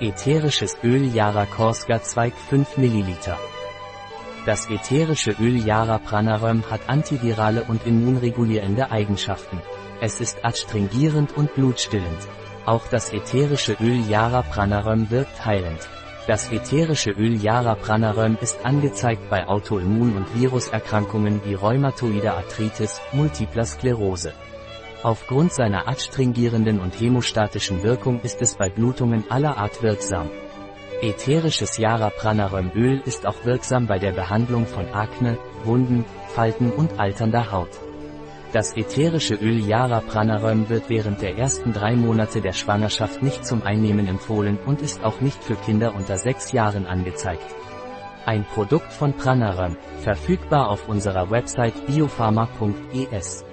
Ätherisches Öl Yara Korska Zweig 5 ml. Das ätherische Öl Yara Pranaröm hat antivirale und immunregulierende Eigenschaften. Es ist adstringierend und blutstillend. Auch das ätherische Öl Yara Pranaröm wirkt heilend. Das ätherische Öl Yara Pranaröm ist angezeigt bei Autoimmun- und Viruserkrankungen wie Rheumatoide Arthritis, Multipler Sklerose. Aufgrund seiner adstringierenden und hämostatischen Wirkung ist es bei Blutungen aller Art wirksam. Ätherisches Yara Pranaröm Öl ist auch wirksam bei der Behandlung von Akne, Wunden, Falten und alternder Haut. Das ätherische Öl Yara Pranaröm wird während der ersten drei Monate der Schwangerschaft nicht zum Einnehmen empfohlen und ist auch nicht für Kinder unter sechs Jahren angezeigt. Ein Produkt von Pranaröm, verfügbar auf unserer Website biopharma.es.